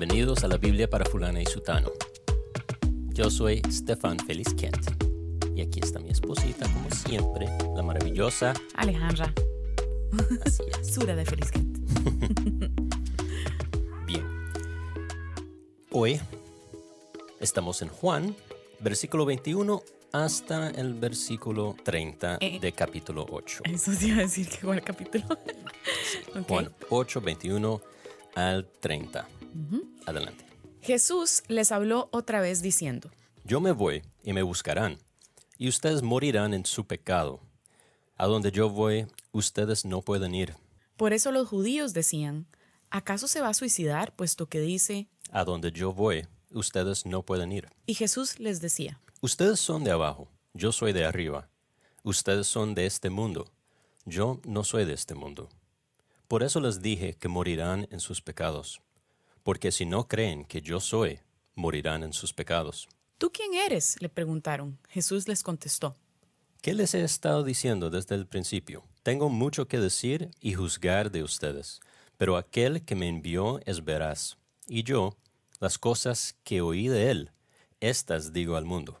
Bienvenidos a la Biblia para fulana y sutano. Yo soy Stefan Feliz Kent. Y aquí está mi esposita, como siempre, la maravillosa Alejandra. Así es. Sura de Feliz Kent. Bien. Hoy estamos en Juan, versículo 21 hasta el versículo 30 Eh. de capítulo 8. Eso te iba a decir que igual capítulo. Juan 8, 21 al 30. Adelante. Jesús les habló otra vez diciendo, Yo me voy y me buscarán, y ustedes morirán en su pecado. A donde yo voy, ustedes no pueden ir. por eso los judíos decían, ¿acaso se va a suicidar puesto que dice? A donde yo voy, ustedes no pueden ir. Y Jesús les decía, Ustedes son de abajo, yo soy de arriba. Ustedes son de este mundo, yo no soy de este mundo. Por eso les dije que morirán en sus pecados. Porque si no creen que yo soy, morirán en sus pecados. ¿tú quién eres? le preguntaron. Jesús les contestó, ¿Qué les he estado diciendo desde el principio? Tengo mucho que decir y juzgar de ustedes, pero aquel que me envió es veraz, y yo, las cosas que oí de él, estas digo al mundo.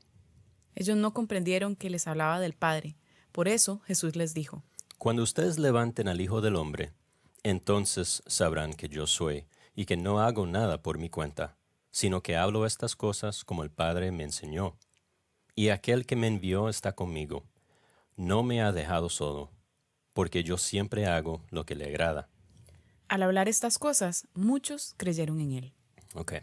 ellos no comprendieron que les hablaba del Padre. Por eso Jesús les dijo, Cuando ustedes levanten al Hijo del Hombre, entonces sabrán que yo soy, y que no hago nada por mi cuenta, sino que hablo estas cosas como el Padre me enseñó. Y aquel que me envió está conmigo. No me ha dejado solo, porque yo siempre hago lo que le agrada. al hablar estas cosas, muchos creyeron en él. Ok.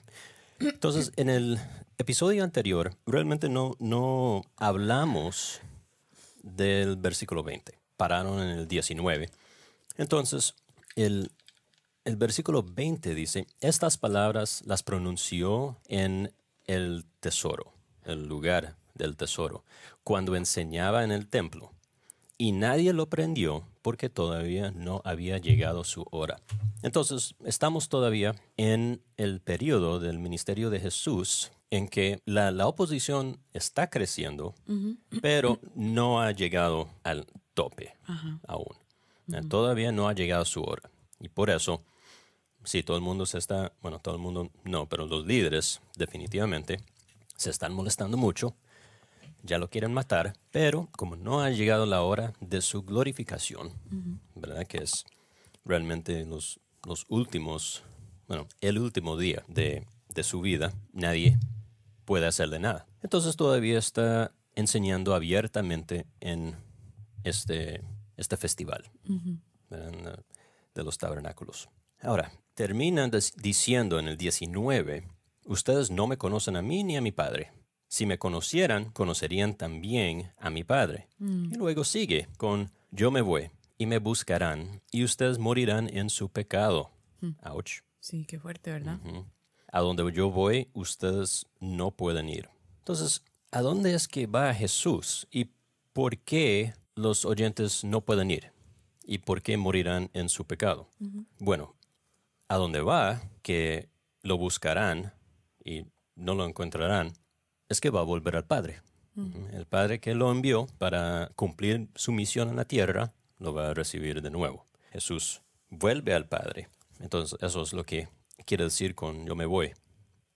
Entonces, en el episodio anterior, realmente no, no hablamos del versículo 20. Pararon en el 19. Entonces, el, el versículo 20 dice, estas palabras las pronunció en el tesoro, el lugar del tesoro, cuando enseñaba en el templo. Y nadie lo prendió porque todavía no había llegado su hora. Entonces, estamos todavía en el periodo del ministerio de Jesús en que la, la oposición está creciendo, pero no ha llegado al tope aún. Todavía no ha llegado su hora. Y por eso, si todo el mundo se está, bueno, todo el mundo no, pero los líderes definitivamente se están molestando mucho ya lo quieren matar, pero como no ha llegado la hora de su glorificación, ¿verdad? Que es realmente los, los últimos, bueno, el último día de, de su vida, nadie puede hacerle nada. Entonces todavía está enseñando abiertamente en este, este festival de los tabernáculos. Ahora, termina diciendo en el 19, ustedes no me conocen a mí ni a mi Padre. Si me conocieran, conocerían también a mi Padre. Y luego sigue con, yo me voy y me buscarán y ustedes morirán en su pecado. Ouch. Sí, qué fuerte, ¿verdad? A donde yo voy, ustedes no pueden ir. Entonces, ¿a dónde es que va Jesús? ¿Y por qué los oyentes no pueden ir? ¿Y por qué morirán en su pecado? Bueno, a donde va, que lo buscarán y no lo encontrarán, es que va a volver al Padre. El Padre que lo envió para cumplir su misión en la tierra, lo va a recibir de nuevo. Jesús vuelve al Padre. Entonces, eso es lo que quiere decir con yo me voy.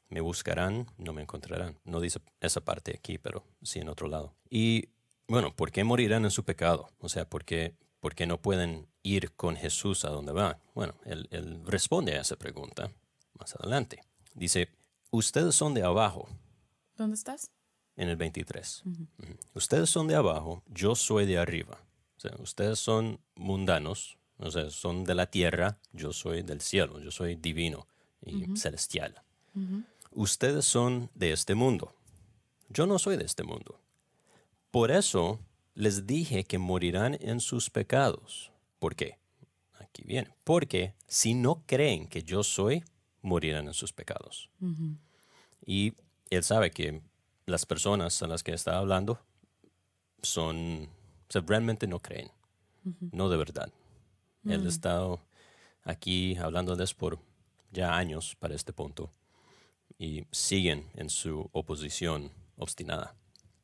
Me buscarán, no me encontrarán. No dice esa parte aquí, pero sí en otro lado. Y bueno, ¿por qué morirán en su pecado? O sea, ¿por qué, por qué no pueden ir con Jesús a donde va? Bueno, él, él responde a esa pregunta más adelante. Dice, ustedes son de abajo, ¿Dónde estás? en el 23. Ujú. Ustedes son de abajo, yo soy de arriba. O sea, ustedes son mundanos, o sea, son de la tierra, yo soy del cielo, yo soy divino y celestial. Ustedes son de este mundo. Yo no soy de este mundo. Por eso les dije que morirán en sus pecados. ¿Por qué? Aquí viene. Porque si no creen que yo soy, morirán en sus pecados. Y él sabe que las personas a las que está hablando son, o sea, realmente no creen, no de verdad. Él ha estado aquí hablándoles por ya años para este punto y siguen en su oposición obstinada.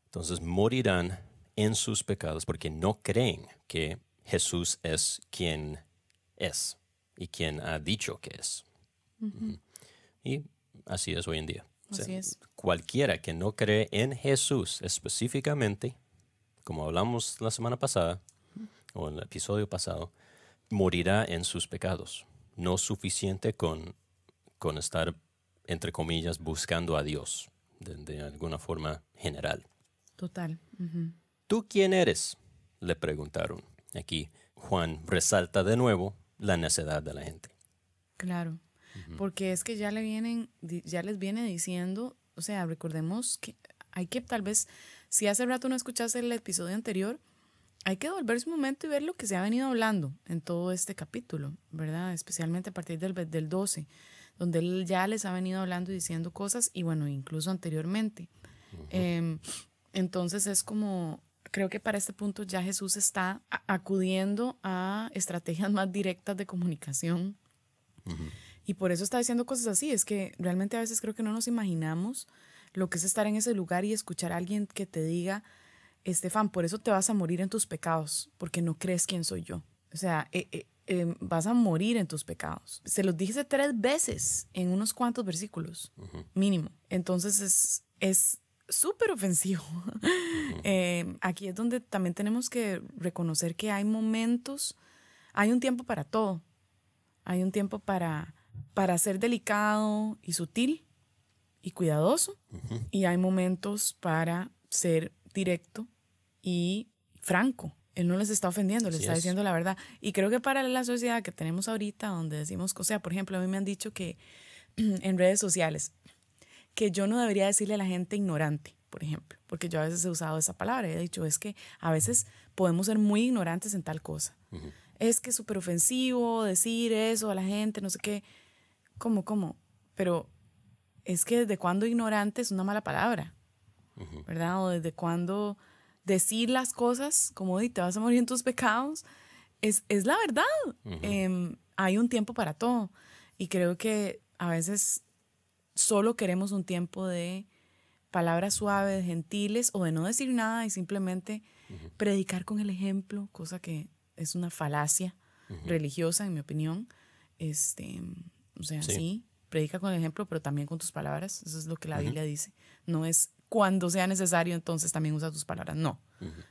Entonces morirán en sus pecados porque no creen que Jesús es quien es y quien ha dicho que es. Y así es hoy en día. O sea, Así es. Cualquiera que no cree en Jesús específicamente, como hablamos la semana pasada, o en el episodio pasado, morirá en sus pecados. No suficiente con, con estar, entre comillas, buscando a Dios de, de alguna forma general. Total. ¿Tú quién eres? Le preguntaron. Aquí Juan resalta de nuevo la necedad de la gente. Claro. Porque es que ya le vienen, ya les viene diciendo, o sea, recordemos que hay que tal vez, si hace rato no escuchaste el episodio anterior, hay que volverse un momento y ver lo que se ha venido hablando en todo este capítulo, ¿verdad? Especialmente a partir del, del 12, donde él ya les ha venido hablando y diciendo cosas, y bueno, incluso anteriormente. Em, entonces es como, creo que para este punto ya Jesús está acudiendo a estrategias más directas de comunicación. Y por eso está diciendo cosas así. Es que realmente a veces creo que no nos imaginamos lo que es estar en ese lugar y escuchar a alguien que te diga, Estefan, por eso te vas a morir en tus pecados, porque no crees quién soy yo. O sea, eh, eh, eh, vas a morir en tus pecados. Se los dije tres veces en unos cuantos versículos, mínimo. Entonces es es súper ofensivo. Eh, aquí es donde también tenemos que reconocer que hay momentos, hay un tiempo para todo. Hay un tiempo para, para ser delicado y sutil y cuidadoso. Y hay momentos para ser directo y franco. Él no les está ofendiendo, les Así está es. diciendo la verdad. Y creo que para la sociedad que tenemos ahorita, donde decimos, o sea, por ejemplo, a mí me han dicho que en redes sociales, que yo no debería decirle a la gente ignorante, por ejemplo, porque yo a veces he usado esa palabra y he dicho, es que a veces podemos ser muy ignorantes en tal cosa. Es que es súper ofensivo decir eso a la gente, no sé qué. ¿Cómo, cómo? Pero es que desde cuándo ignorante es una mala palabra, ¿verdad? O desde cuándo decir las cosas como "Di, te vas a morir en tus pecados es, es la verdad. Em, hay un tiempo para todo. Y creo que a veces solo queremos un tiempo de palabras suaves, gentiles o de no decir nada y simplemente predicar con el ejemplo, cosa que es una falacia religiosa, en mi opinión. Este, o sea, Sí. sí. predica con el ejemplo, pero también con tus palabras. Eso es lo que la Biblia dice. No es cuando sea necesario, entonces también usa tus palabras. No,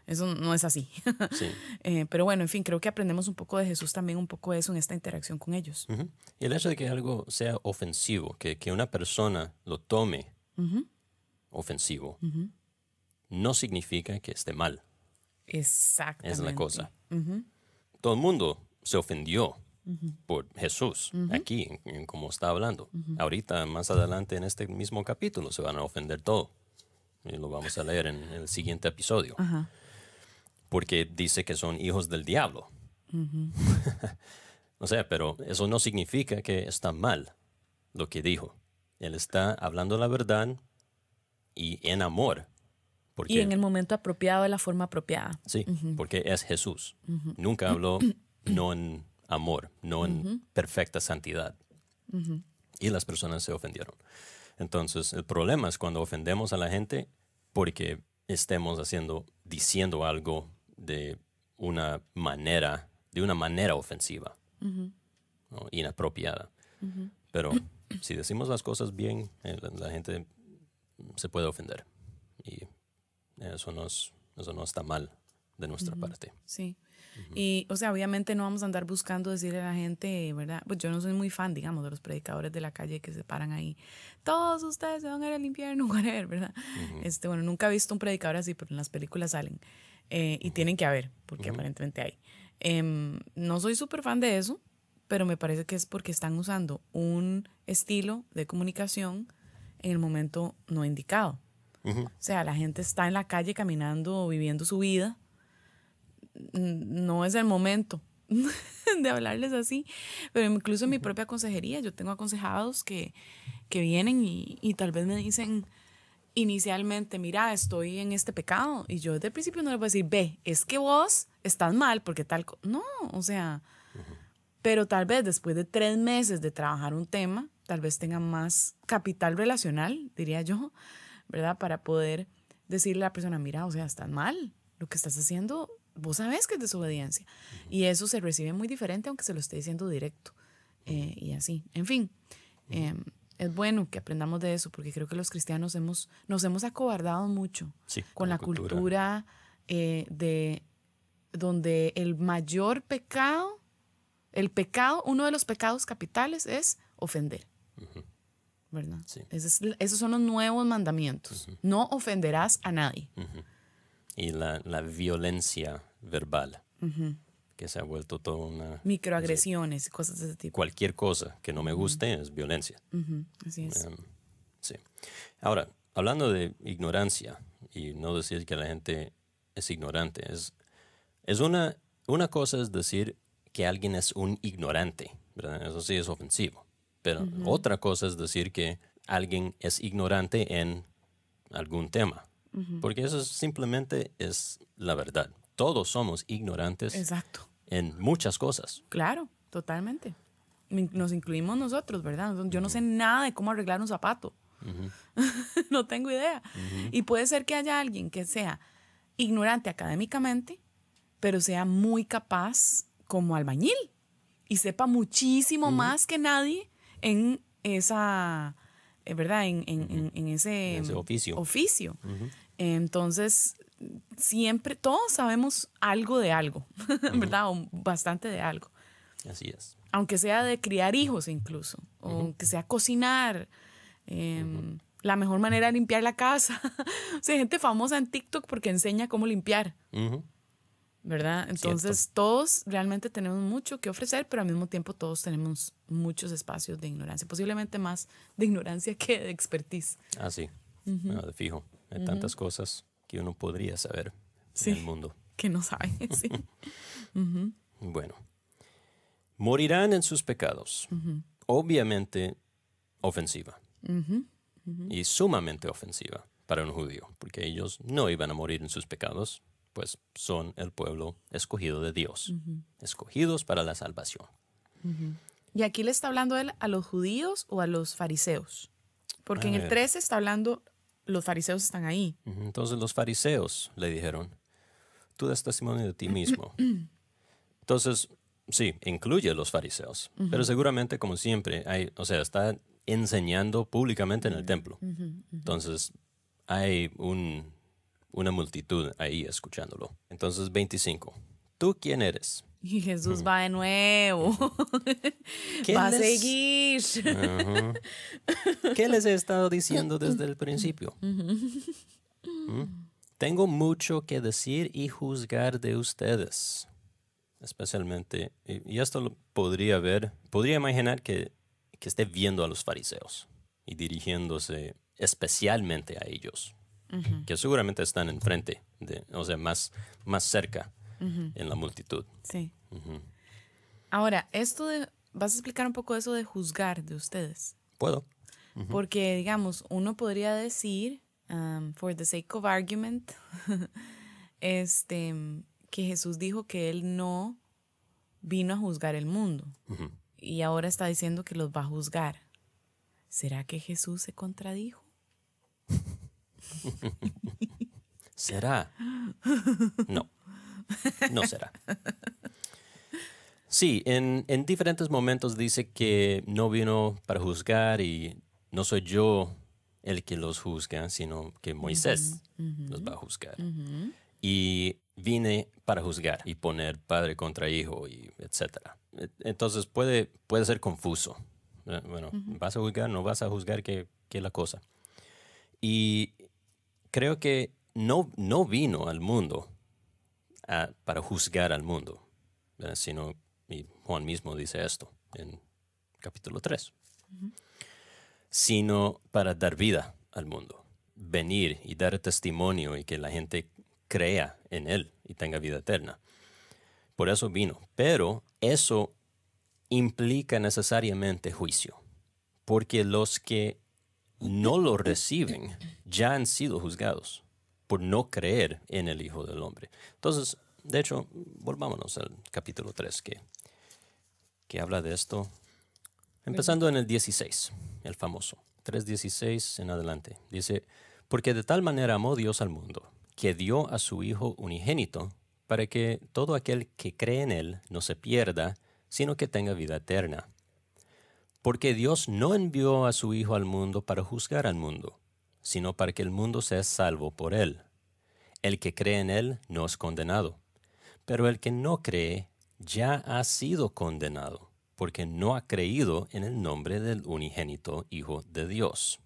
eso no es así. Sí. Eh, pero bueno, en fin, creo que aprendemos un poco de Jesús también, un poco de eso en esta interacción con ellos. Ujú. Y el hecho de que algo sea ofensivo, que, que una persona lo tome ofensivo, no significa que esté mal. Exactamente. Es la cosa. Todo el mundo se ofendió por Jesús aquí, en, en como está hablando. Ahorita, más adelante en este mismo capítulo, se van a ofender todo. Y lo vamos a leer en el siguiente episodio. Ajá. Porque dice que son hijos del diablo. o sea, pero eso no significa que está mal lo que dijo. Él está hablando la verdad y en amor. Porque, Y en el momento apropiado, de la forma apropiada. Sí, porque es Jesús. Nunca habló no en amor, no en perfecta santidad. Y las personas se ofendieron. Entonces, el problema es cuando ofendemos a la gente porque estemos haciendo, diciendo algo de una manera, de una manera ofensiva, ¿no? inapropiada. Pero si decimos las cosas bien, eh, la, la gente se puede ofender. Y eso no, es- eso no está mal de nuestra parte. Sí. Y, o sea, obviamente no vamos a andar buscando decirle a la gente, ¿verdad? Pues yo no soy muy fan, digamos, de los predicadores de la calle que se paran ahí. Todos ustedes se van a ir al infierno, whatever, ¿verdad? este, bueno, nunca he visto un predicador así, pero en las películas salen. Eh, y tienen que haber, porque aparentemente hay. Em, no soy súper fan de eso, pero me parece que es porque están usando un estilo de comunicación en el momento no indicado. O sea, la gente está en la calle caminando, viviendo su vida. No es el momento de hablarles así. Pero incluso en mi propia consejería, yo tengo aconsejados que, que vienen y, tal vez me dicen inicialmente, mira, estoy en este pecado. Y yo desde el principio no les voy a decir, ve, es que vos estás mal porque tal... co-". No, o sea, pero tal vez después de tres meses de trabajar un tema, tal vez tengan más capital relacional, diría yo, ¿verdad? Para poder decirle a la persona, mira, o sea, estás mal, lo que estás haciendo, vos sabes que es desobediencia. Y eso se recibe muy diferente aunque se lo esté diciendo directo. Eh, y así, en fin. eh, es bueno que aprendamos de eso, porque creo que los cristianos hemos, nos hemos acobardado mucho Sí, con la cultura, eh, de donde el mayor pecado, el pecado, uno de los pecados capitales es ofender. ¿Verdad? Sí. Es- esos son los nuevos mandamientos. No ofenderás a nadie. Y la, la violencia verbal, que se ha vuelto toda una... Microagresiones cosas de ese tipo. Cualquier cosa que no me guste es violencia. Así es. Em, sí. Ahora, hablando de ignorancia, y no decir que la gente es ignorante, es, es una, una cosa es decir que alguien es un ignorante, ¿verdad? Eso sí es ofensivo. Pero otra cosa es decir que alguien es ignorante en algún tema. Porque eso es- simplemente es la verdad. Todos somos ignorantes Exacto. en muchas cosas. Claro, totalmente. Nos incluimos nosotros, ¿verdad? Yo no sé nada de cómo arreglar un zapato. no tengo idea. Y puede ser que haya alguien que sea ignorante académicamente, pero sea muy capaz como albañil y sepa muchísimo más que nadie en esa, eh, ¿verdad? En, en- en- en ese, ese oficio. oficio. Entonces, siempre, todos sabemos algo de algo, ¿verdad? O bastante de algo. Así es. Aunque sea de criar hijos incluso, o que sea cocinar, em, la mejor manera de limpiar la casa. o sea, hay gente famosa en TikTok porque enseña cómo limpiar. ¿verdad? Entonces, todos realmente tenemos mucho que ofrecer, pero al mismo tiempo todos tenemos muchos espacios de ignorancia, posiblemente más de ignorancia que de expertise. Ah, sí. De fijo. Hay tantas cosas que uno podría saber Sí. en el mundo. Que no saben, sí. Bueno. Morirán en sus pecados. Obviamente ofensiva. Y sumamente ofensiva para un judío, porque ellos no iban a morir en sus pecados, pues son el pueblo escogido de Dios, escogidos para la salvación. Y aquí le está hablando él a los judíos o a los fariseos. Porque A en el ver. 13 está hablando, los fariseos están ahí. Entonces los fariseos le dijeron, tú das testimonio de ti mismo. Entonces, sí, incluye a los fariseos, pero seguramente, como siempre, hay, o sea, está enseñando públicamente en el templo. Entonces, hay un, una multitud ahí escuchándolo. Entonces, 25. ¿Tú quién eres? Y Jesús va de nuevo. ¿Qué va a les- seguir. Ajá. ¿Qué les he estado diciendo desde el principio? ¿Mm? Tengo mucho que decir y juzgar de ustedes. Especialmente, y y esto lo podría ver, podría imaginar que, que esté viendo a los fariseos y dirigiéndose especialmente a ellos, que seguramente están enfrente, de, o sea, más, más cerca en la multitud. Sí. Ahora, esto de. Vas a explicar un poco eso de juzgar de ustedes. ¿Puedo? Porque, digamos, uno podría decir, um, for the sake of argument, este, que Jesús dijo que él no vino a juzgar el mundo. Y ahora está diciendo que los va a juzgar. ¿Será que Jesús se contradijo? ¿Será? No, no será. Sí, en, en diferentes momentos dice que no vino para juzgar y no soy yo el que los juzga, sino que Moisés los va a juzgar. Y vine para juzgar y poner padre contra hijo y etcétera. E- Entonces puede, puede ser confuso. Bueno, ¿vas a juzgar? ¿No vas a juzgar? ¿Qué, qué es la cosa? Y creo que no, no vino al mundo a- para juzgar al mundo, sino, y Juan mismo dice esto en capítulo 3, sino para dar vida al mundo, venir y dar testimonio y que la gente crea en Él y tenga vida eterna. Por eso vino, pero eso implica necesariamente juicio, porque los que no lo reciben ya han sido juzgados por no creer en el Hijo del Hombre. Entonces, de hecho, volvámonos al capítulo 3 que, que habla de esto, empezando en el 16, el famoso, 3.16 en adelante. Dice, porque de tal manera amó Dios al mundo, que dio a su Hijo unigénito, para que todo aquel que cree en Él no se pierda, sino que tenga vida eterna Porque Dios no envió a su Hijo al mundo para juzgar al mundo, sino para que el mundo sea salvo por él. El que cree en él no es condenado, pero el que no cree ya ha sido condenado, porque no ha creído en el nombre del unigénito Hijo de Dios.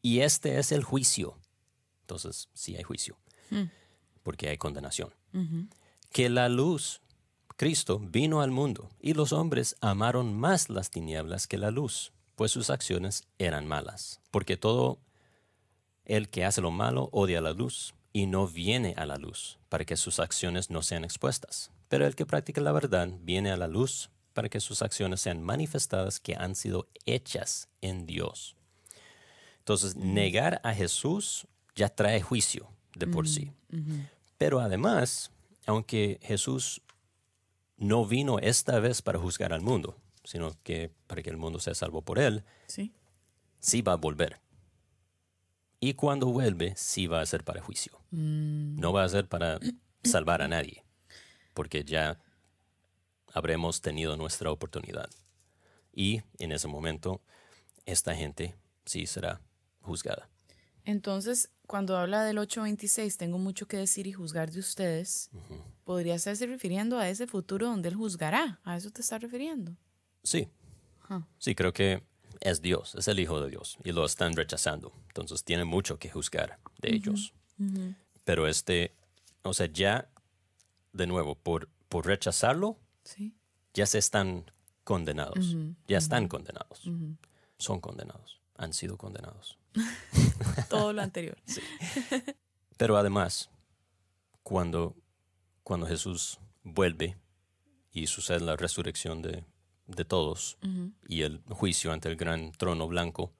Y este es el juicio. Entonces, sí hay juicio, porque hay condenación. Que la luz, Cristo, vino al mundo, y los hombres amaron más las tinieblas que la luz, pues sus acciones eran malas. Porque todo el que hace lo malo odia la luz, y no viene a la luz, para que sus acciones no sean expuestas. Pero el que practica la verdad viene a la luz, para que sus acciones sean manifestadas que han sido hechas en Dios. Entonces, negar a Jesús ya trae juicio de por sí. Pero además, aunque Jesús no vino esta vez para juzgar al mundo, sino que para que el mundo sea salvo por él, Sí. sí va a volver. Y cuando vuelve, sí va a ser para juicio. No va a ser para salvar a nadie, porque ya habremos tenido nuestra oportunidad. Y en ese momento, esta gente sí será juzgada. Entonces, cuando habla del 826, tengo mucho que decir y juzgar de ustedes, podría estarse refiriendo a ese futuro donde Él juzgará. ¿A eso te está refiriendo? Sí, Ajá. sí, creo que es Dios, es el Hijo de Dios, y lo están rechazando. Entonces tiene mucho que juzgar de ellos. Pero este, o sea, ya, de nuevo, por, por rechazarlo, Sí. ya se están condenados. Ya están condenados. Son condenados. Han sido condenados. Todo lo anterior. Pero además, cuando, cuando Jesús vuelve y sucede la resurrección de, de todos y el juicio ante el gran trono blanco,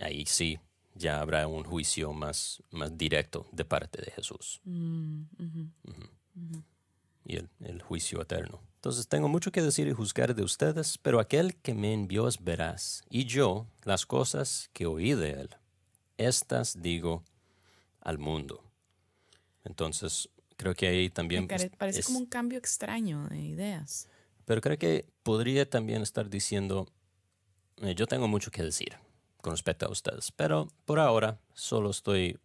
ahí sí ya habrá un juicio más, más directo de parte de Jesús. Ujú. Y el, el juicio eterno. Entonces tengo mucho que decir y juzgar de ustedes, pero aquel que me envió es veraz, y yo las cosas que oí de él, estas digo al mundo. Entonces, creo que ahí también... Pues, parece es- como un cambio extraño de ideas. Pero creo que podría también estar diciendo, eh, yo tengo mucho que decir con respecto a ustedes, pero por ahora solo estoy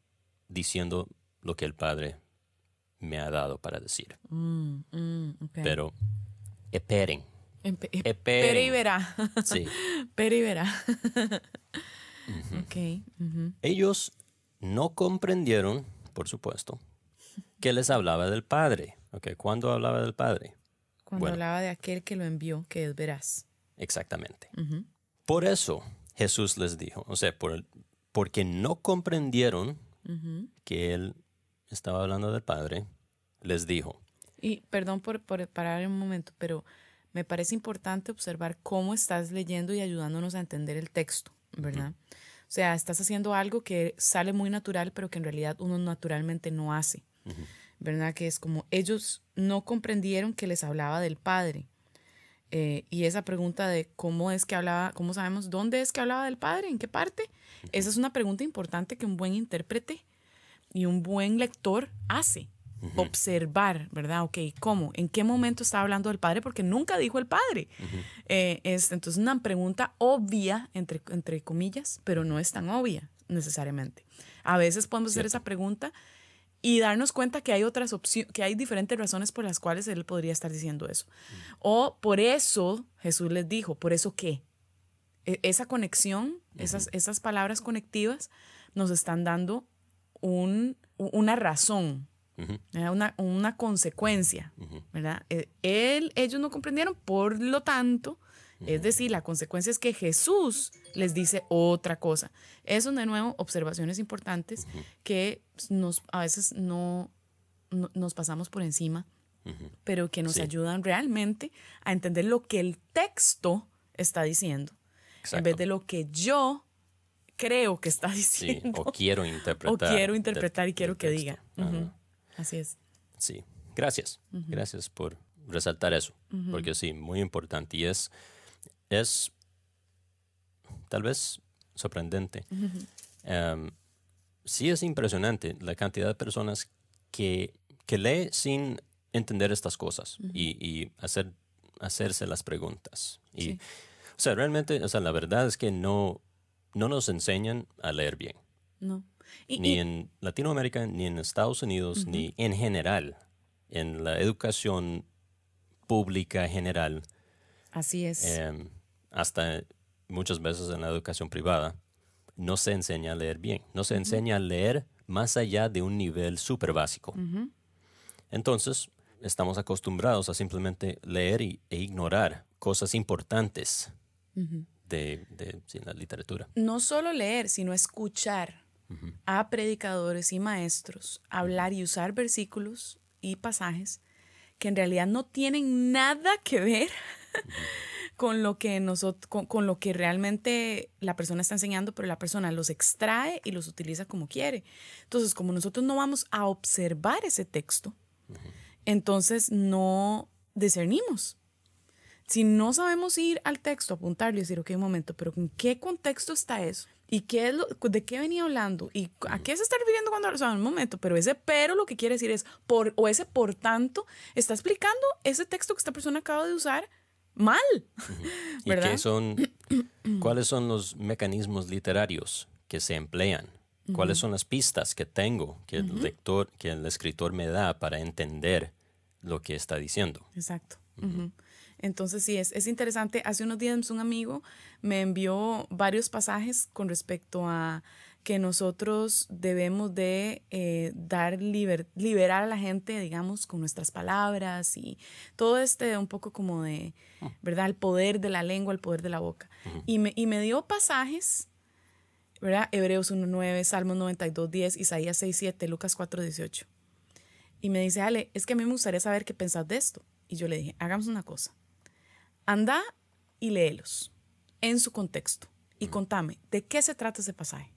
diciendo lo que el Padre me ha dado para decir. Mm, mm. Pero esperen, esperen. Espere y verá. Sí. Espere y verá. Ellos no comprendieron, por supuesto, que les hablaba del Padre. Okay, ¿Cuándo hablaba del Padre? Cuando Bueno. hablaba de aquel que lo envió, que es veraz. Exactamente. Por eso Jesús les dijo, o sea, por el- porque no comprendieron que él estaba hablando del Padre, les dijo, Y perdón por, por parar un momento, pero me parece importante observar cómo estás leyendo y ayudándonos a entender el texto, ¿verdad? O sea, estás haciendo algo que sale muy natural, pero que en realidad uno naturalmente no hace, ¿verdad? Que es como ellos no comprendieron que les hablaba del Padre. Eh, y esa pregunta de cómo es que hablaba, cómo sabemos dónde es que hablaba del Padre, en qué parte, esa es una pregunta importante que un buen intérprete y un buen lector hace. Observar, ¿verdad? Ok, ¿cómo? ¿En qué momento estaba hablando del Padre? Porque nunca dijo el Padre. Eh, es entonces una pregunta obvia, entre, entre comillas, pero no es tan obvia necesariamente. A veces podemos hacer esa pregunta y darnos cuenta que hay otras opciones, que hay diferentes razones por las cuales él podría estar diciendo eso. O por eso Jesús les dijo, ¿por eso qué? E- esa conexión, esas, esas palabras conectivas nos están dando un, una razón, una, una consecuencia, ¿verdad? Eh, Él, ellos no comprendieron, por lo tanto, es decir, la consecuencia es que Jesús les dice otra cosa. Eso, de nuevo, observaciones importantes que nos, a veces no, no- nos pasamos por encima, pero que nos Sí. ayudan realmente a entender lo que el texto está diciendo, en Exacto. vez de lo que yo creo que está sí, diciendo. o quiero interpretar. o quiero interpretar y quiero que diga. Así es. Sí, gracias. Gracias por resaltar eso, porque sí, muy importante. Y es, es tal vez sorprendente. Em, sí es impresionante la cantidad de personas que, que lee sin entender estas cosas y, y hacer, hacerse las preguntas. Y, Sí. O sea, realmente, o sea, la verdad es que no, no nos enseñan a leer bien. No. Y, ni y- en Latinoamérica, ni en Estados Unidos, ni en general, en la educación pública general, así es. em, hasta muchas veces en la educación privada, no se enseña a leer bien. No se enseña a leer más allá de un nivel súper básico. Entonces, estamos acostumbrados a simplemente leer y- e ignorar cosas importantes de, la literatura. no solo leer, sino escuchar a predicadores y maestros hablar y usar versículos y pasajes que en realidad no tienen nada que ver con lo que nosotros, con, con lo que realmente la persona está enseñando, pero la persona los extrae y los utiliza como quiere. Entonces, como nosotros no vamos a observar ese texto, entonces no discernimos. Si no sabemos ir al texto, apuntarlo y decir, ok, un momento, pero ¿en qué contexto está eso? ¿Y qué es lo, de qué venía hablando? ¿Y a qué se está refiriendo cuando... O sea, un momento, pero ese pero lo que quiere decir es, por, o ese por tanto, está explicando ese texto que esta persona acaba de usar mal. ¿Y qué son, cuáles son los mecanismos literarios que se emplean? ¿Cuáles son las pistas que tengo, que el lector, que el escritor me da para entender lo que está diciendo? Exacto. Entonces sí, es, es interesante. Hace unos días un amigo me envió varios pasajes con respecto a que nosotros debemos de eh, dar liber- liberar a la gente, digamos, con nuestras palabras y todo este un poco como de, ¿verdad? El poder de la lengua, el poder de la boca. y, me, y me dio pasajes, ¿verdad? Hebreos 1.9, Salmos 92.10, Isaías 6.7, Lucas 4.18. Y me dice, Ale, es que a mí me gustaría saber qué pensás de esto. Y yo le dije, hagamos una cosa. Anda y léelos en su contexto y contame de qué se trata ese pasaje.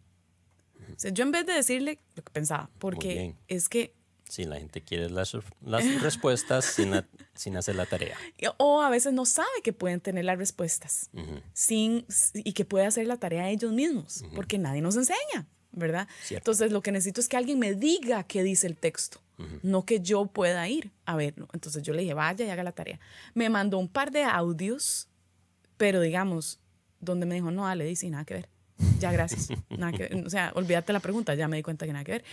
O sea, yo en vez de decirle lo que pensaba, porque es que, Si la gente quiere las, las respuestas sin, la- sin hacer la tarea. o a veces no sabe que pueden tener las respuestas sin, y que puede hacer la tarea ellos mismos, porque nadie nos enseña, ¿verdad? Cierto. Entonces lo que necesito es que alguien me diga qué dice el texto, no que yo pueda ir a verlo. Entonces yo le dije, vaya y haga la tarea. Me mandó un par de audios, pero digamos, donde me dijo, no, Ale, dice nada que ver. Ya, gracias. Nada que ver. O sea, olvídate la pregunta, ya me di cuenta que nada que ver.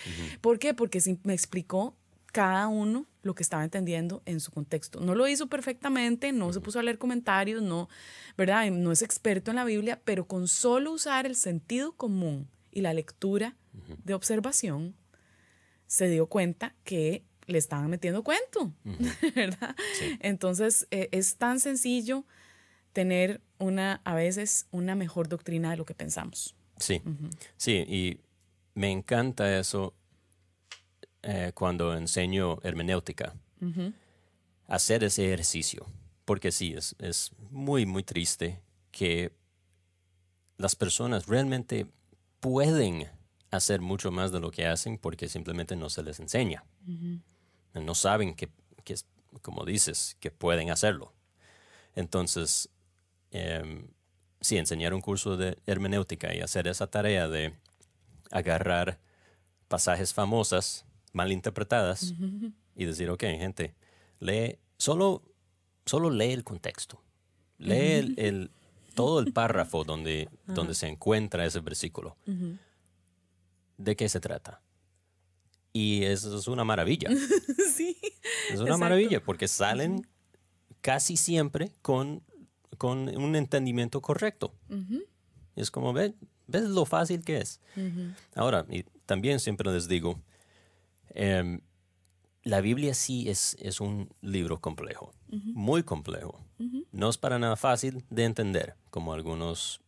¿Por qué? Porque sí me explicó cada uno lo que estaba entendiendo en su contexto. No lo hizo perfectamente, no se puso a leer comentarios, no, ¿verdad? No es experto en la Biblia, pero con solo usar el sentido común y la lectura de observación, se dio cuenta que le estaban metiendo cuento, ¿verdad? Entonces, eh, es tan sencillo tener una, a veces, una mejor doctrina de lo que pensamos. Sí, sí, y me encanta eso eh, cuando enseño hermenéutica, hacer ese ejercicio, porque sí, es, es muy, muy triste que las personas realmente pueden hacer mucho más de lo que hacen porque simplemente no se les enseña. No saben que, que es- como dices, que pueden hacerlo. Entonces, em, sí, enseñar un curso de hermenéutica y hacer esa tarea de agarrar pasajes famosas, mal interpretadas, y decir, ok, gente, lee, solo, solo lee el contexto. Lee el, el- todo el párrafo donde, donde se encuentra ese versículo. ¿De qué se trata? Y eso es una maravilla. sí. Es una Exacto. maravilla porque salen casi siempre con, con un entendimiento correcto. Es como, ve- ¿ves lo fácil que es? Ahora, y también siempre les digo, em, la Biblia sí es, es un libro complejo, muy complejo. No es para nada fácil de entender, como algunos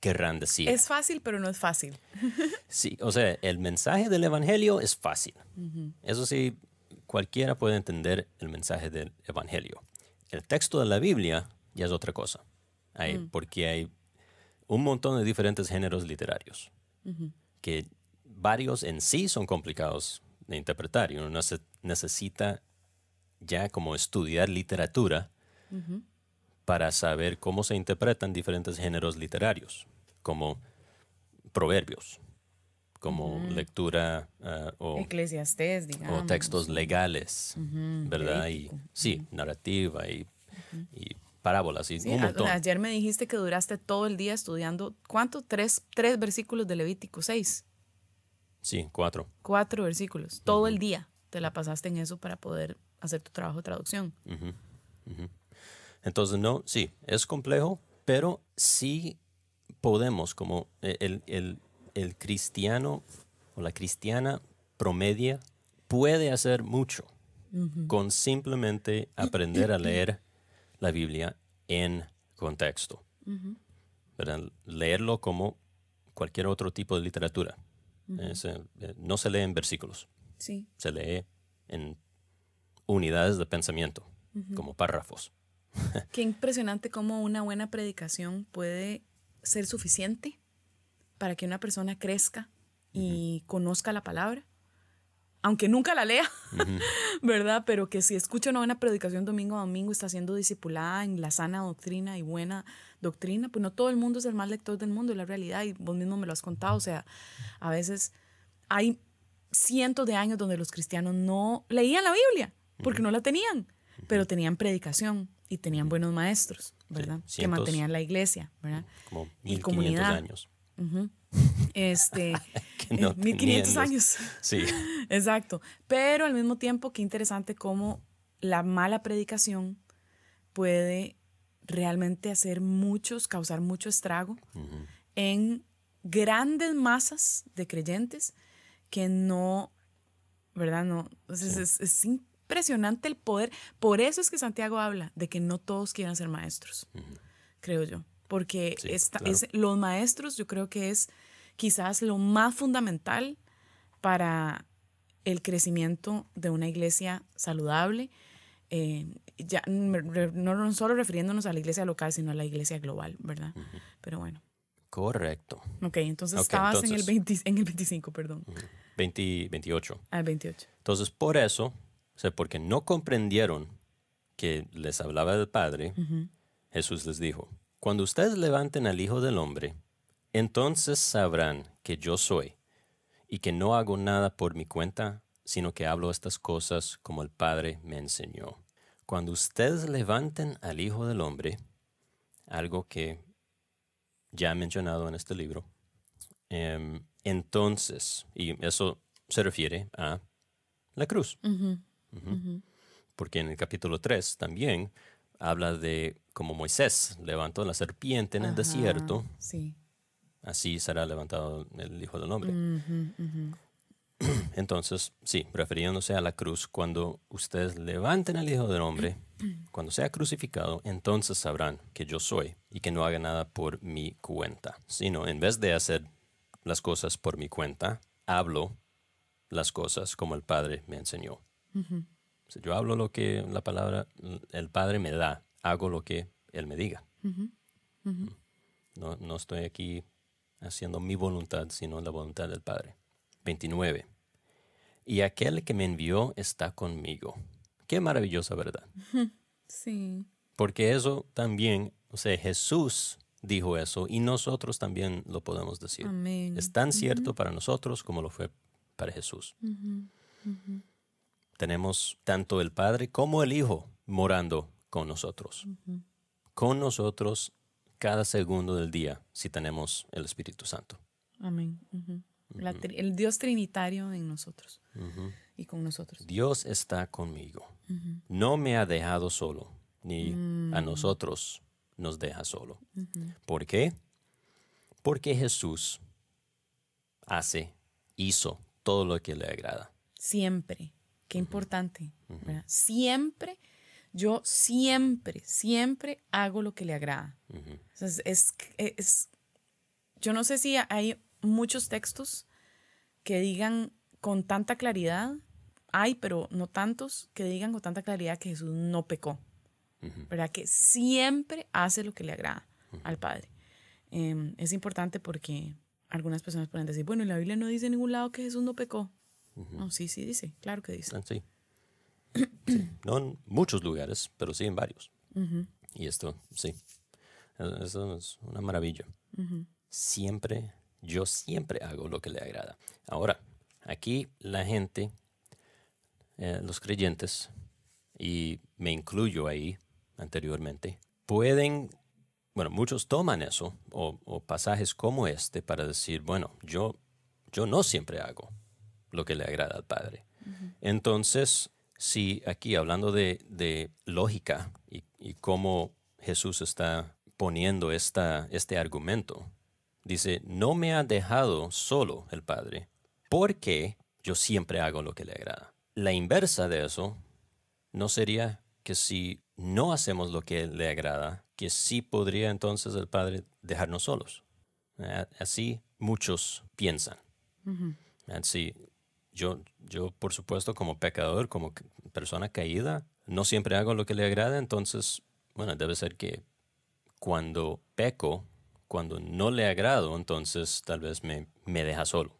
querrán decir. Es fácil, pero no es fácil. Sí, o sea, el mensaje del Evangelio es fácil. Eso sí, cualquiera puede entender el mensaje del Evangelio. El texto de la Biblia ya es otra cosa, Hay- porque hay un montón de diferentes géneros literarios, que varios en sí son complicados de interpretar y uno nece- necesita ya como estudiar literatura para saber cómo se interpretan diferentes géneros literarios, como proverbios, como lectura ah, o, Eclesiastés, digamos. o textos legales, ¿verdad? Y sí, narrativa y, y parábolas y Sí, un montón. ayer me dijiste que duraste todo el día estudiando, ¿cuánto? Tres, tres versículos de Levítico, seis, Sí, cuatro. cuatro versículos. Todo el día te la pasaste en eso para poder hacer tu trabajo de traducción. Entonces, no, sí, es complejo, pero sí podemos, como e, el, el- el cristiano o la cristiana promedia puede hacer mucho con simplemente aprender a leer la Biblia en contexto. ¿verdad? Leerlo como cualquier otro tipo de literatura. Es, eh, eh, no se lee en versículos, Sí. se lee en unidades de pensamiento, como párrafos. Qué impresionante cómo una buena predicación puede ser suficiente para que una persona crezca y conozca la palabra, aunque nunca la lea, ¿verdad? Pero que si escucha una buena predicación domingo a domingo, está siendo discipulada en la sana doctrina y buena doctrina, pues no todo el mundo es el más lector del mundo, es la realidad, y vos mismo me lo has contado, o sea, a veces hay cientos de años donde los cristianos no leían la Biblia, porque no la tenían, pero tenían predicación y tenían buenos maestros, ¿verdad? que cientos. mantenían la iglesia, ¿verdad? como Y 1500 comunidad. años. Este, Que no eh, 1500 tenían los- años. Sí, Exacto. Pero al mismo tiempo, qué interesante cómo la mala predicación puede realmente hacer muchos, causar mucho estrago en grandes masas de creyentes que no, ¿verdad? No, entonces es, es impresionante el poder. Por eso es que Santiago habla de que no todos quieran ser maestros, creo yo. Porque Sí, esta- claro. es- los maestros yo creo que es quizás lo más fundamental para el crecimiento de una iglesia saludable, eh, ya, no, no solo refiriéndonos a la iglesia local, sino a la iglesia global, ¿verdad? Pero bueno, correcto. ok, entonces Ok, estabas En, el entonces. 20 en el 25, perdón, 20, 28. al 28. Entonces, por eso, o sea, porque no comprendieron que les hablaba del Padre, Jesús les dijo, cuando ustedes levanten al Hijo del Hombre, entonces sabrán que yo soy y que no hago nada por mi cuenta, sino que hablo estas cosas como el Padre me enseñó. Cuando ustedes levanten al Hijo del Hombre, algo que ya he mencionado en este libro, em, entonces, y eso se refiere a la cruz. Porque en el capítulo 3 también habla de cómo Moisés levantó la serpiente en el desierto, Sí. Así será levantado el Hijo del Hombre. Entonces, sí, refiriéndose a la cruz, cuando ustedes levanten al Hijo del Hombre, cuando sea crucificado, entonces sabrán que yo soy y que no haga nada por mi cuenta, sino en vez de hacer las cosas por mi cuenta, hablo las cosas como el Padre me enseñó. Sea, Yo hablo lo que la palabra, el Padre me da, hago lo que Él me diga. No, no estoy aquí haciendo mi voluntad, sino la voluntad del Padre. 29. Y aquel que me envió está conmigo. Qué maravillosa verdad. Sí. Porque eso también, o sea, Jesús dijo eso y nosotros también lo podemos decir. Amén. Es tan cierto para nosotros como lo fue para Jesús. Tenemos tanto el Padre como el Hijo morando con nosotros. Con nosotros cada segundo del día si tenemos el Espíritu Santo. Amén. El Dios trinitario en nosotros y con nosotros. Dios está conmigo. No me ha dejado solo, ni a nosotros nos deja solo. ¿Por qué? Porque Jesús hace, hizo todo lo que le agrada. Siempre. Qué importante. ¿verdad? Siempre, yo siempre, siempre hago lo que le agrada. Sea, es, es- es- yo no sé si hay muchos textos que digan con tanta claridad, hay, pero no tantos, que digan con tanta claridad que Jesús no pecó. ¿Verdad? Que siempre hace lo que le agrada al Padre. Em, es importante porque algunas personas pueden decir, bueno, en la Biblia no dice en ningún lado que Jesús no pecó. No, sí, sí dice, claro que dice. Ah, Sí. Sí. No en muchos lugares, pero sí en varios. Y esto, sí. Eso es una maravilla. Siempre, yo siempre hago lo que le agrada. Ahora, aquí la gente, eh, los creyentes, y me incluyo ahí anteriormente, pueden, bueno, muchos toman eso o, o pasajes como este para decir, bueno, yo, yo no siempre hago lo que le agrada al Padre. Entonces, si aquí hablando de, de lógica y, y, cómo Jesús está poniendo esta, este argumento, dice, no me ha dejado solo el Padre, porque yo siempre hago lo que le agrada. La inversa de eso no sería que si no hacemos lo que le agrada, que sí podría entonces el Padre dejarnos solos. Así muchos piensan. Así, yo, yo, por supuesto, como pecador, como persona caída, no siempre hago lo que le agrada, entonces, bueno, debe ser que cuando peco, cuando no le agrado, entonces tal vez me, me deja solo.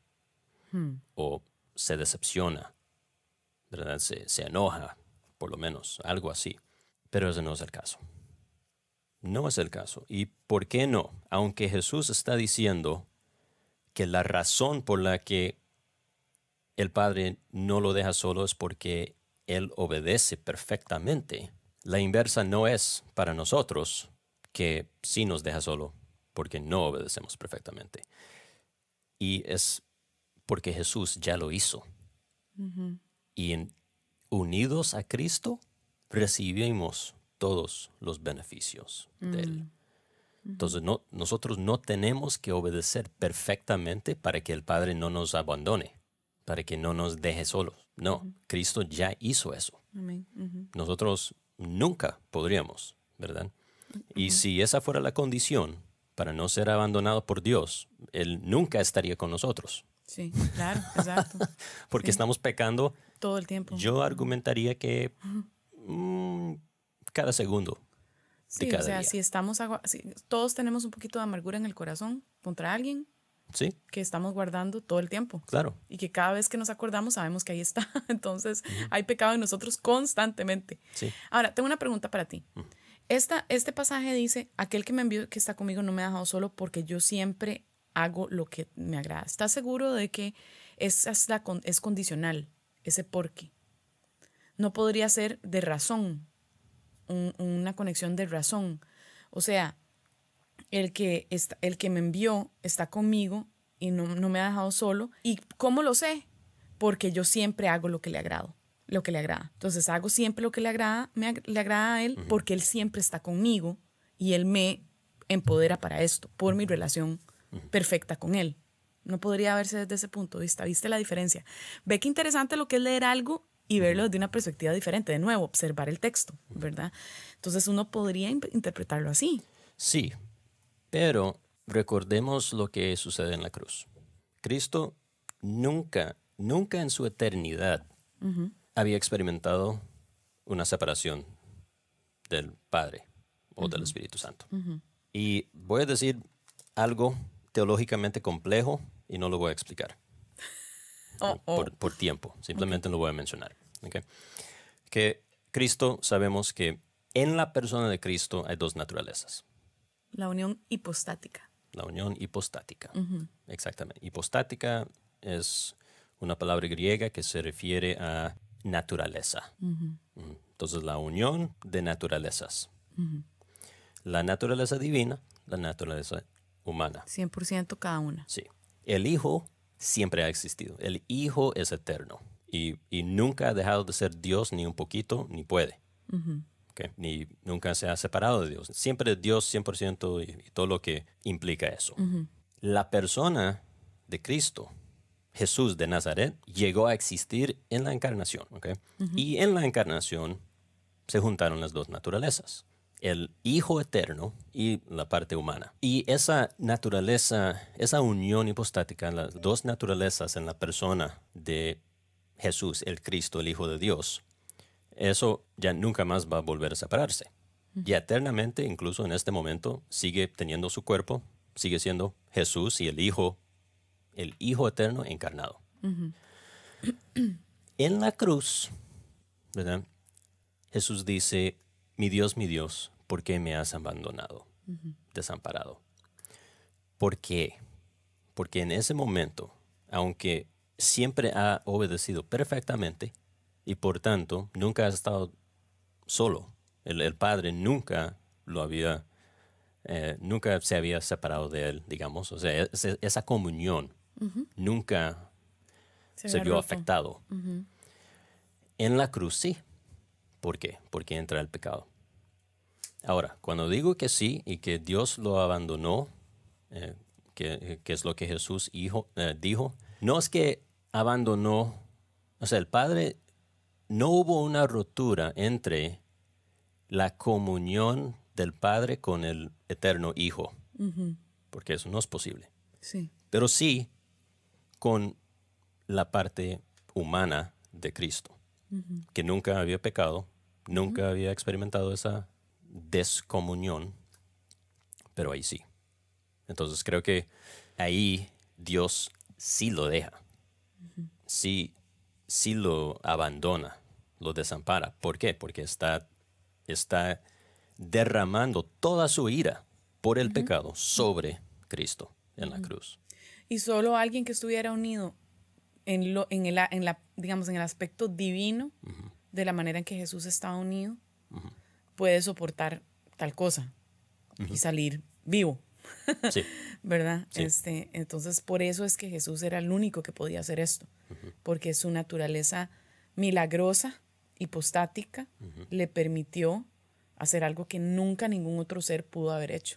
Hmm. O se decepciona, ¿verdad? Se, se enoja, por lo menos, algo así. Pero ese no es el caso. No es el caso. ¿Y por qué no? Aunque Jesús está diciendo que la razón por la que el Padre no lo deja solo es porque Él obedece perfectamente. La inversa no es para nosotros que sí nos deja solo porque no obedecemos perfectamente. Y es porque Jesús ya lo hizo. Y en, unidos a Cristo recibimos todos los beneficios de Él. Mm. Entonces no, nosotros no tenemos que obedecer perfectamente para que el Padre no nos abandone para que no nos deje solos. No, Cristo ya hizo eso. Nosotros nunca podríamos, ¿verdad? Y si esa fuera la condición para no ser abandonado por Dios, Él nunca estaría con nosotros. Sí, claro, exacto. Porque estamos pecando. Todo el tiempo. Yo argumentaría que mm, cada segundo. Sí, o sea, si estamos, si todos tenemos un poquito de amargura en el corazón contra alguien, que estamos guardando todo el tiempo. Claro. Y que cada vez que nos acordamos sabemos que ahí está. Entonces, hay pecado en nosotros constantemente. Sí. Ahora, tengo una pregunta para ti. Este pasaje dice, aquel que me envió, que está conmigo, no me ha dejado solo porque yo siempre hago lo que me agrada. ¿Estás seguro de que es, la, es condicional, ese porque? No podría ser de razón, una conexión de razón. O sea, el que, está, el que me envió está conmigo y no, me ha dejado solo. ¿Y cómo lo sé? Porque yo siempre hago lo que le agrado, lo que le agrada. Entonces hago siempre lo que le agrada, me, le agrada a él porque él siempre está conmigo y él me empodera para esto, por mi relación perfecta con él. No podría verse desde ese punto de vista. ¿Viste la diferencia? Ve qué interesante lo que es leer algo y verlo desde una perspectiva diferente. De nuevo, observar el texto, ¿verdad? Entonces uno podría interpretarlo así. Sí, pero recordemos lo que sucede en la cruz. Cristo nunca, nunca en su eternidad había experimentado una separación del Padre o del Espíritu Santo. Y voy a decir algo teológicamente complejo y no lo voy a explicar. Oh, oh. Por, tiempo, simplemente lo voy a mencionar. Que Cristo, sabemos que en la persona de Cristo hay dos naturalezas. La unión hipostática. La unión hipostática. Exactamente. Hipostática es una palabra griega que se refiere a naturaleza. Entonces, la unión de naturalezas. La naturaleza divina, la naturaleza humana. 100% cada una. Sí. El Hijo siempre ha existido. El Hijo es eterno y, nunca ha dejado de ser Dios ni un poquito, ni puede ni nunca se ha separado de Dios. Siempre Dios 100% y, todo lo que implica eso. La persona de Cristo, Jesús de Nazaret, llegó a existir en la encarnación. Y en la encarnación se juntaron las dos naturalezas el Hijo Eterno y la parte humana. Y esa naturaleza, esa unión hipostática, las dos naturalezas en la persona de Jesús, el Cristo, el Hijo de Dios, eso ya nunca más va a volver a separarse. Y eternamente, incluso en este momento, sigue teniendo su cuerpo, sigue siendo Jesús y el Hijo, el Hijo eterno encarnado. en la cruz, ¿verdad? Jesús dice, mi Dios, mi Dios, ¿por qué me has abandonado, desamparado? ¿Por qué? Porque en ese momento, aunque siempre ha obedecido perfectamente, y por tanto nunca has estado solo. El, Padre nunca lo había, eh, nunca se había separado de él, digamos. O sea, esa comunión nunca se, vio roto. afectado. En la cruz sí. ¿Por qué? Porque entra el pecado. Ahora, cuando digo que sí y que Dios lo abandonó, eh, que, que es lo que Jesús hijo- eh, dijo, no es que abandonó, o sea, el Padre, no hubo una rotura entre la comunión del Padre con el eterno Hijo, porque eso no es posible Sí. pero sí con la parte humana de Cristo, que nunca había pecado, nunca había experimentado esa descomunión, pero ahí sí. Entonces creo que ahí Dios sí lo deja, sí, sí lo abandona, lo desampara. ¿Por qué? Porque está, está derramando toda su ira por el pecado sobre Cristo en la cruz. Y solo alguien que estuviera unido en, lo, en, el, en la, digamos, en el aspecto divino, de la manera en que Jesús estaba unido, puede soportar tal cosa y salir vivo, Sí, ¿verdad? Sí. Este, entonces, por eso es que Jesús era el único que podía hacer esto, porque su naturaleza milagrosa, hipostática, le permitió hacer algo que nunca ningún otro ser pudo haber hecho.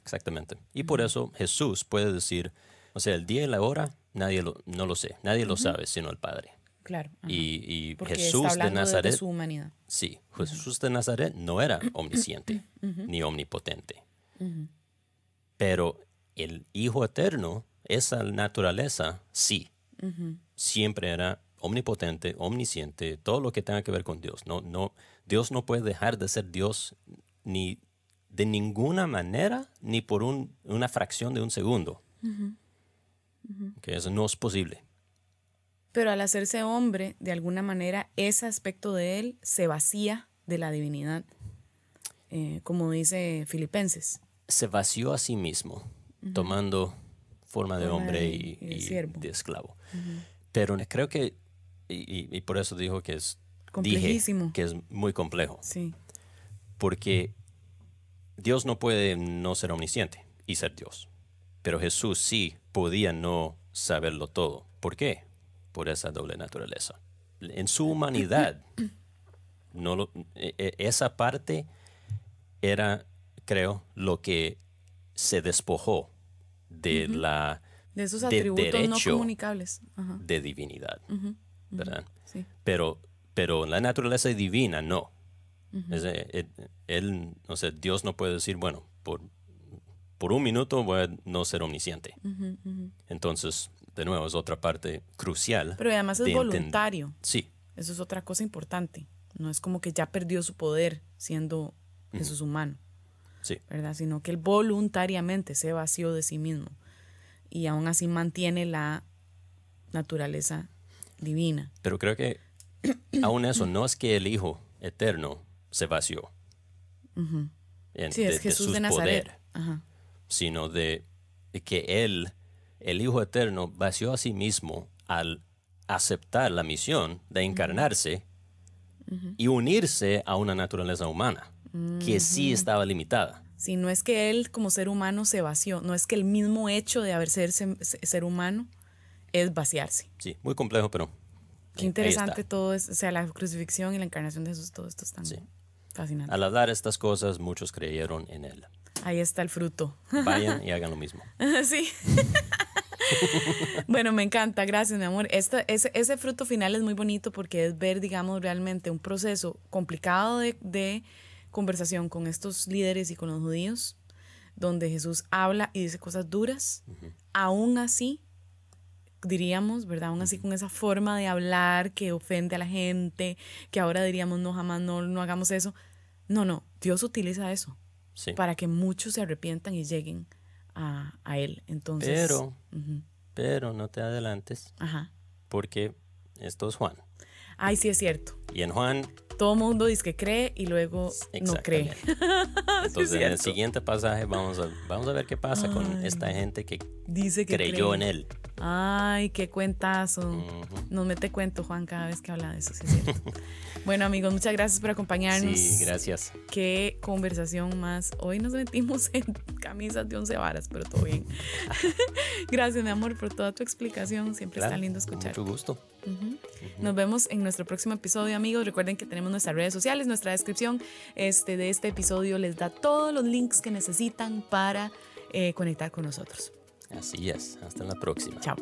exactamente. Y por eso Jesús puede decir, o sea, el día y la hora, nadie lo, no lo sé, nadie lo sabe sino el Padre. Claro. ajá. Y, y porque Jesús está de Nazaret, de su humanidad. sí, Jesús de Nazaret no era omnisciente ni omnipotente. Pero el Hijo Eterno, esa naturaleza, sí, siempre era omnipotente, omnisciente, todo lo que tenga que ver con Dios. No, no, Dios no puede dejar de ser Dios ni de ninguna manera, ni por un- una fracción de un segundo. Que eso no es posible. Pero al hacerse hombre, de alguna manera, ese aspecto de él se vacía de la divinidad, eh, como dice Filipenses. se vació a sí mismo, tomando forma de hombre de- y, y de y siervo. de esclavo. Pero creo que, y, por eso dijo que es, dije que es muy complejo, Sí, porque Dios no puede no ser omnisciente y ser Dios, pero Jesús sí podía no saberlo todo. ¿Por qué? Por esa doble naturaleza. En su humanidad, no lo- e- e- esa parte era, creo, lo que se despojó de la de esos de atributos no derecho comunicables. Ajá, de divinidad, ¿verdad? sí. Pero, pero la naturaleza divina no. Es, eh, eh, él, o sea, Dios no puede decir, bueno, por, por un minuto voy a no ser omnisciente. Entonces, de nuevo, es otra parte crucial. Pero además es de voluntario. Sí, Eso es otra cosa importante. No es como que ya perdió su poder siendo Jesús humano, sí. ¿verdad? Sino que él voluntariamente se vació de sí mismo y aún así mantiene la naturaleza divina. Pero creo que aún eso no es que el Hijo eterno se vació en- Sí, de, es de Jesús su de Nazaret. poder, Ajá. Sino de que Él, el Hijo eterno, vació a sí mismo al aceptar la misión de encarnarse y unirse a una naturaleza humana que sí estaba limitada. Si no es que él como ser humano se vació, no es que el mismo hecho de haber ser, ser, humano es vaciarse. Sí, muy complejo, pero Qué interesante todo es, o sea, la crucifixión y la encarnación de Jesús, todo esto es tan Sí. fascinante. Al hablar estas cosas, muchos creyeron en Él. Ahí está el fruto. Vayan y hagan lo mismo. sí. bueno, me encanta, gracias, mi amor. Esta, ese, ese fruto final es muy bonito porque es ver, digamos, realmente un proceso complicado de, de conversación con estos líderes y con los judíos, donde Jesús habla y dice cosas duras. Aún así, diríamos, ¿verdad? Aún así con esa forma de hablar que ofende a la gente, que ahora diríamos, no, jamás, no, no hagamos eso. No, no, Dios utiliza eso Sí. para que muchos se arrepientan y lleguen a, a Él. Entonces, Pero, pero no te adelantes, ajá. porque esto es Juan. Ay, sí es cierto. Y en Juan, Todo mundo dice que cree y luego no cree. Entonces, en el siguiente pasaje vamos a, vamos a ver qué pasa con Ay. esta gente que Dice que creyó cree. en él. Ay, qué cuentazo. Nos mete cuento, Juan, cada vez que habla de eso. Sí, es cierto. bueno, amigos, muchas gracias por acompañarnos. Sí, gracias. Qué conversación más. Hoy nos metimos en camisas de once varas, pero todo bien. gracias, mi amor, por toda tu explicación. Siempre está lindo escuchar. Mucho gusto. Nos vemos en nuestro próximo episodio, amigos. Recuerden que tenemos nuestras redes sociales, nuestra descripción este, de este episodio les da todos los links que necesitan para eh, conectar con nosotros. Así es. Hasta la próxima. Chao.